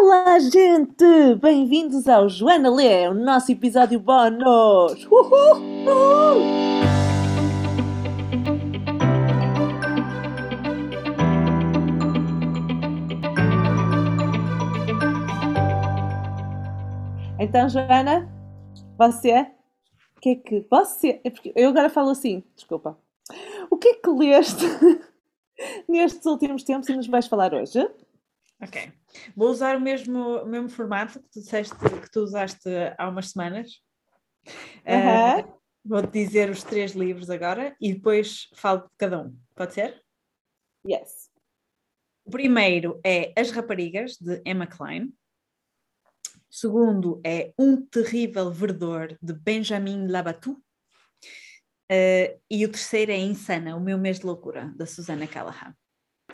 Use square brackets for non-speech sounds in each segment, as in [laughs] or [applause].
Olá, gente! Bem-vindos ao Joana Lê, o nosso episódio bónus! Então, Joana, você, o que é que você, é eu agora falo assim, desculpa, o que é que leste [laughs] nestes últimos tempos e nos vais falar hoje? Ok. Vou usar o mesmo, o mesmo formato que tu disseste que tu usaste há umas semanas. Uh, Vou-te dizer os três livros agora e depois falo de cada um. Pode ser? Yes. O primeiro é As Raparigas, de Emma Klein. O segundo é Um Terrível Verdor, de Benjamin Labatou. Uh, e o terceiro é Insana, O Meu Mês de Loucura, da Susana Callahan.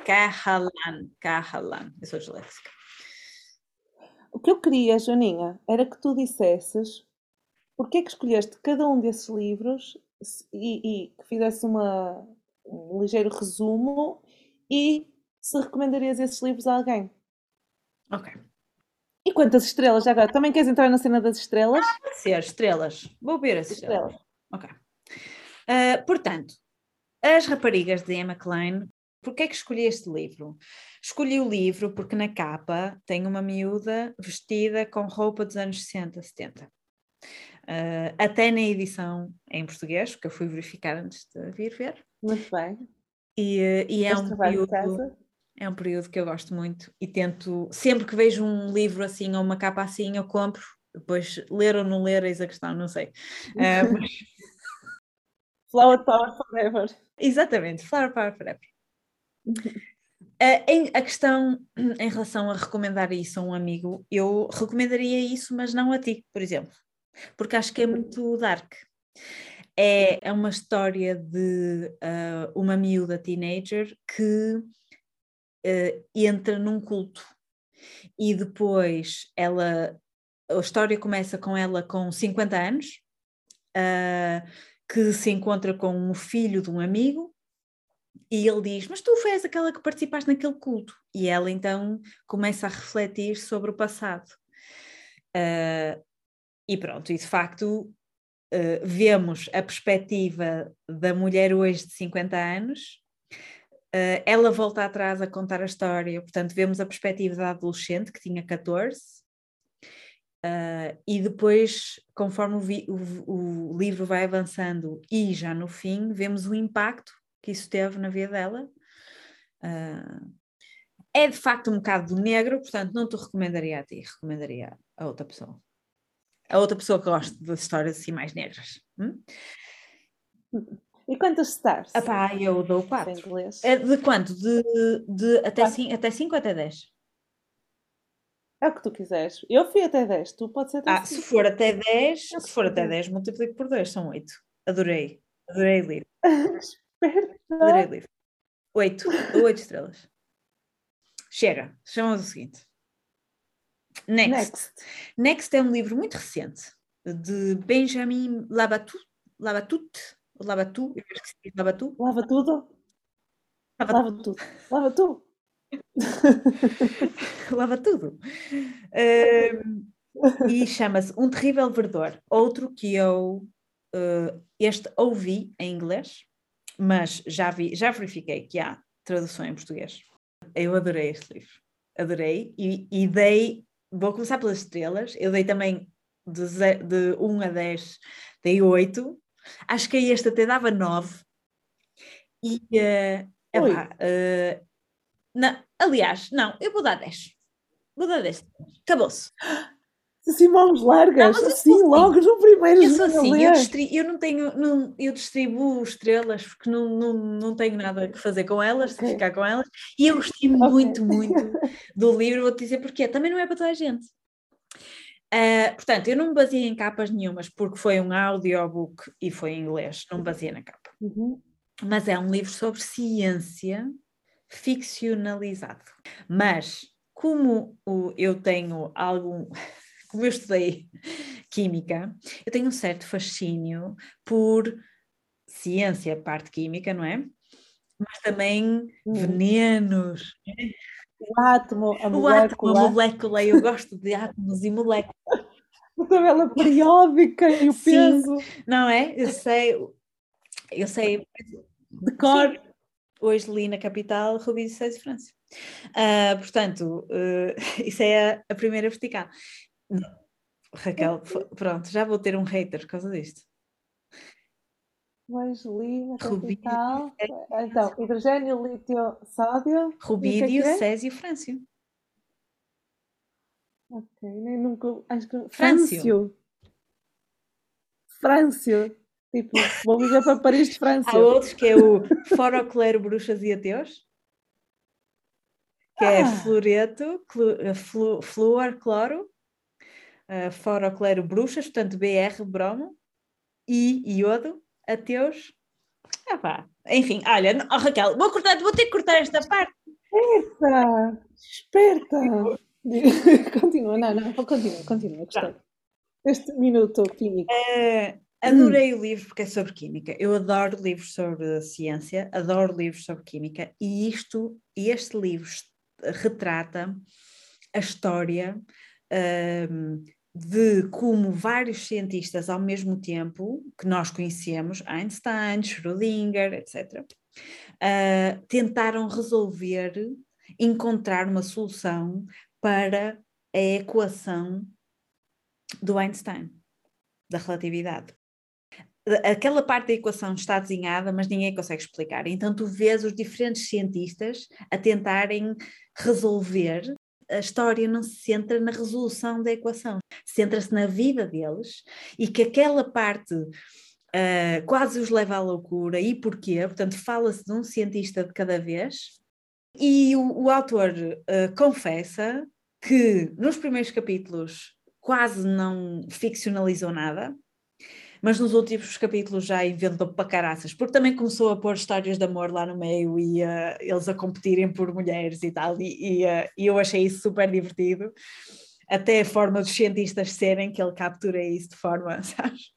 Cahalan, Cahalan. Eu sou disléxica. O que eu queria, Joaninha, era que tu dissesses porque é que escolheste cada um desses livros e, e que fizesse uma, um ligeiro resumo e se recomendarias esses livros a alguém. Ok. E quantas estrelas? Agora, também queres entrar na cena das estrelas? Pode ser, estrelas. Vou ver as estrelas. Estrelas. Ok. Ah, portanto, As Raparigas de Emma Klein. Porquê é que escolhi este livro? Escolhi o livro porque na capa tem uma miúda vestida com roupa dos anos 60, 70. Ah, até na edição em português, porque eu fui verificar antes de vir ver. Muito bem. E, eh, e é um período, é um período que eu gosto muito e tento, sempre que vejo um livro assim ou uma capa assim, eu compro. Depois, ler ou não ler, eis a questão, não sei. Ah, [laughs] mas- Flower Power Forever. Exatamente, Flower Power Forever. Eh, em- a questão em relação a recomendar isso a um amigo, eu recomendaria isso, mas não a ti, por exemplo, porque acho que é muito dark. É, é uma história de ah, uma miúda teenager que eh, entra num culto e depois ela, a história começa com ela com 50 anos, que se encontra com o filho de um amigo e ele diz: Mas tu és aquela que participaste naquele culto. E ela então começa a refletir sobre o passado. Ah, e pronto, e de facto ah, vemos a perspectiva da mulher hoje de 50 anos. Ah, ela volta atrás a contar a história, portanto, vemos a perspectiva da adolescente que tinha 14. Ah, e depois, conforme o, o- o livro vai avançando e já no fim, vemos o impacto que isso teve na vida dela. Ah, é de facto um bocado do negro, portanto, não te recomendaria a ti, recomendaria a outra pessoa. A outra pessoa que gosta de histórias assim mais negras. Hum? E quantas stars? Epá, eu dou 4. inglês. de quanto? De, de até Quatro. 5 até cinco ou até 10? É o que tu quiseres. Eu fui até 10, tu pode ser até Ah, se 5. for até 10, Eu se for até sei. 10, multiplico por 2, são 8. Adorei. Adorei o livro. [laughs] Adorei o livro. 8. 8 estrelas. Chega. Chamamos o seguinte. Next. Next. Next é um livro muito recente de Benjamin Labatut. Labatut? Diz Labatou. Lava tudo? Lava Lava tudo. Lava tu. Lava [laughs] tudo. E chama-se Um Terrível Verdor. Outro que eu, eh, este ouvi em inglês, mas já, vi, já verifiquei que há tradução em português. Eu adorei este livro. Adorei e, e dei, vou começar pelas estrelas, eu dei também de, ze- de 1 a 10, dei 8. Acho que este até dava 9. E, Ui. epá, eh, não, aliás, não, eu vou dar 10. Vou dar 10. Acabou-se. [gasps] Assim, mãos largas. Não, eu assim, sou assim. logo no primeiro Eu sou assim, eu, distri- eu não tenho, não, eu distribuo estrelas porque não, não, não tenho nada a fazer com elas, de Ok. ficar com elas, e eu gostei [laughs] Ok. muito, muito [laughs] do livro, vou-te dizer porquê, também não é para toda a gente. Ah, portanto, eu não me baseei em capas nenhumas porque foi um audiobook e foi em inglês, não me baseei na capa. Uhum. Mas é um livro sobre ciência ficcionalizado. Mas como eu tenho algum, como eu estudei química, eu tenho um certo fascínio por ciência, parte química, não é? Mas também venenos. O átomo, a O átomo, molécula, a molécula, eu gosto de átomos e moléculas, [laughs] a tabela periódica e o Sim. peso não é? Eu sei, eu sei, de cor. hoje li na capital Rubi de Seis e França. Ah, portanto, eh, [laughs] isso é a, a primeira vertical. Raquel, pronto, já vou ter um hater por causa disto. Mais li na Rubídio, capital. Então, hidrogênio, lítio, sódio. É Rubídio, que é? Césio, Frâncio. Ok, nem nunca. Acho que. Frâncio. Frâncio. Tipo, vou viver para Paris de Há Frâncio. outros que é o Foroclero, Bruxas e Ateus, que é Ah. fluoreto, clu, flu, flúor, cloro, uh, Foroclero, Bruxas, portanto BR, bromo, e iodo, ateus. Ah, pá. Enfim, olha, oh, Raquel, vou, cortar, vou ter que cortar esta parte. Esperta! Esperta! [laughs] Continua, não, não, continua, continua. Gostei. Este minuto químico. Eh, adorei o livro porque é sobre química. Eu adoro livros sobre ciência, adoro livros sobre química e isto, este livro retrata a história ahm, de como vários cientistas ao mesmo tempo, que nós conhecemos, Einstein, Schrödinger, etc., ah, tentaram resolver, encontrar uma solução para a equação do Einstein, da relatividade. Aquela parte da equação está desenhada, mas ninguém consegue explicar. Então, tu vês os diferentes cientistas a tentarem resolver. A história não se centra na resolução da equação, centra-se na vida deles e que aquela parte ah, quase os leva à loucura. E porquê? Portanto, fala-se de um cientista de cada vez. E o, o autor ah, confessa que nos primeiros capítulos quase não ficcionalizou nada, mas nos últimos capítulos já inventou para caraças, porque também começou a pôr histórias de amor lá no meio e ah, eles a competirem por mulheres e tal, e, e, ah, e eu achei isso super divertido. Até a forma dos cientistas serem, que ele captura isso de forma, [laughs] sabes?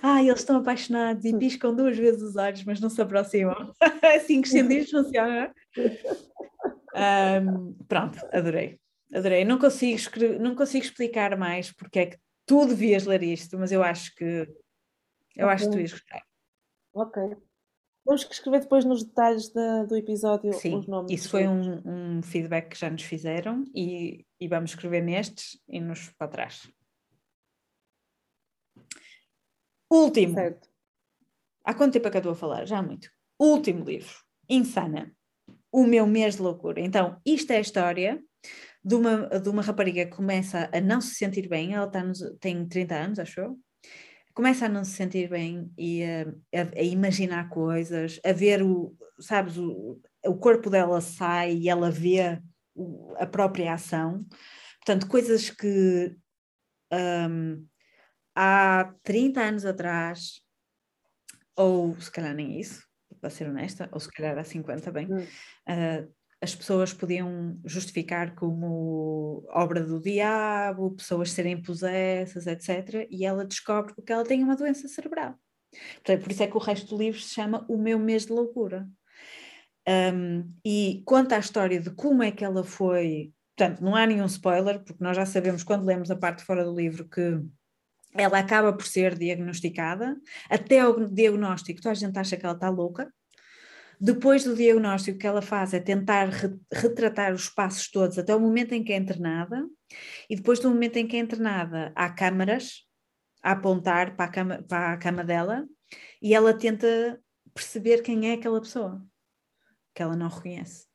Ah, eles estão apaixonados e piscam duas vezes os olhos, mas não se aproximam. [laughs] assim que os cientistas funcionam. Ahm, pronto, adorei. Adorei. Não consigo, não consigo explicar mais porque é que tu devias ler isto, mas eu acho que eu acho que tu ias gostar. Ok. Que escrever depois nos detalhes da- do episódio Sim, os nomes. isso foi um, um feedback que já nos fizeram e, e vamos escrever nestes e nos para trás. Último. Certo. Há quanto tempo é que eu estou a falar? Já há muito. Último livro. Insana. O meu mês de loucura. Então, isto é a história de uma, de uma rapariga que começa a não se sentir bem. Ela está nos- tem 30 anos, acho eu. Começa a não se sentir bem e a, a- a imaginar coisas, a ver o, sabes, o, o corpo dela sai e ela vê o- a própria ação. Portanto, coisas que hum, há 30 anos atrás ou se calhar nem isso, para ser honesta, ou se calhar há 50 bem, Hum. ah, as pessoas podiam justificar como obra do diabo, pessoas serem possessas, etc. E ela descobre que ela tem uma doença cerebral. Portanto, por isso é que o resto do livro se chama O Meu Mês de Loucura. Um, e conta a história de como é que ela foi. Portanto, não há nenhum spoiler, porque nós já sabemos quando lemos a parte fora do livro que ela acaba por ser diagnosticada. Até o diagnóstico, toda a gente acha que ela está louca. Depois do diagnóstico, o que ela faz é tentar re- retratar os passos todos até o momento em que é internada. E depois do momento em que é internada, há câmaras a apontar para a cama, para a cama dela e ela tenta perceber quem é aquela pessoa que ela não reconhece.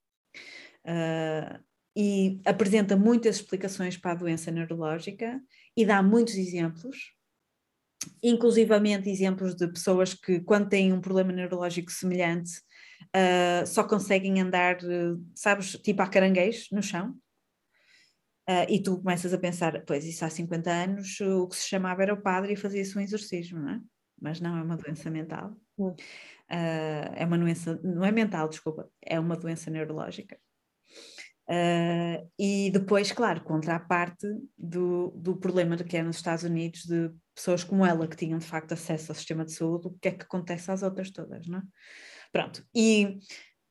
Ah, e apresenta muitas explicações para a doença neurológica e dá muitos exemplos, inclusivamente exemplos de pessoas que, quando têm um problema neurológico semelhante, ah, só conseguem andar, sabes, tipo a caranguejo no chão. Ah, e tu começas a pensar, pois isso há 50 anos o que se chamava era o padre e fazia-se um exorcismo, não é? Mas não é uma doença mental. Ah, é uma doença, não é mental, desculpa, é uma doença neurológica. Ah, e depois, claro, contra a parte do, do problema que é nos Estados Unidos de pessoas como ela que tinham de facto acesso ao sistema de saúde, o que é que acontece às outras todas, não é? Pronto, e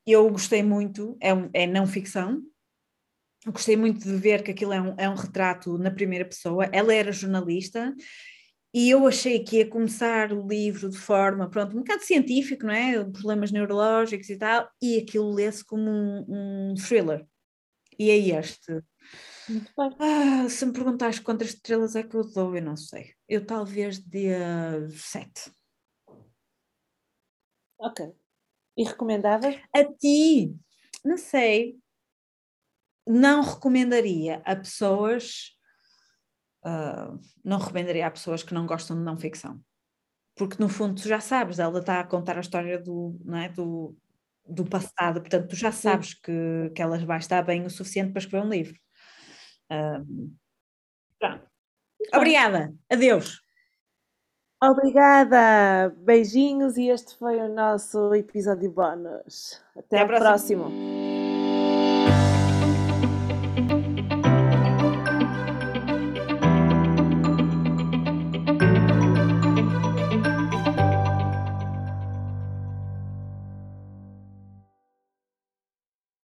eu gostei muito, é, um- é não ficção, gostei muito de ver que aquilo é um, é um retrato na primeira pessoa. Ela era jornalista e eu achei que ia começar o livro de forma, pronto, um bocado científico, não é? Problemas neurológicos e tal, e aquilo lê-se como um, um thriller. E é este. Muito bem. Ah, se me perguntares quantas estrelas é que eu dou, eu não sei. Eu talvez dê sete. Ok. E recomendavas? A ti, não sei. Não recomendaria a pessoas. Uh, não recomendaria a pessoas que não gostam de não ficção. Porque no fundo tu já sabes, ela está a contar a história do, não é, do, do passado, portanto tu já sabes que, que ela vai estar bem o suficiente para escrever um livro. Uh, Obrigada, adeus. Obrigada, beijinhos e este foi o nosso episódio bónus. Até, Até ao próximo. próximo.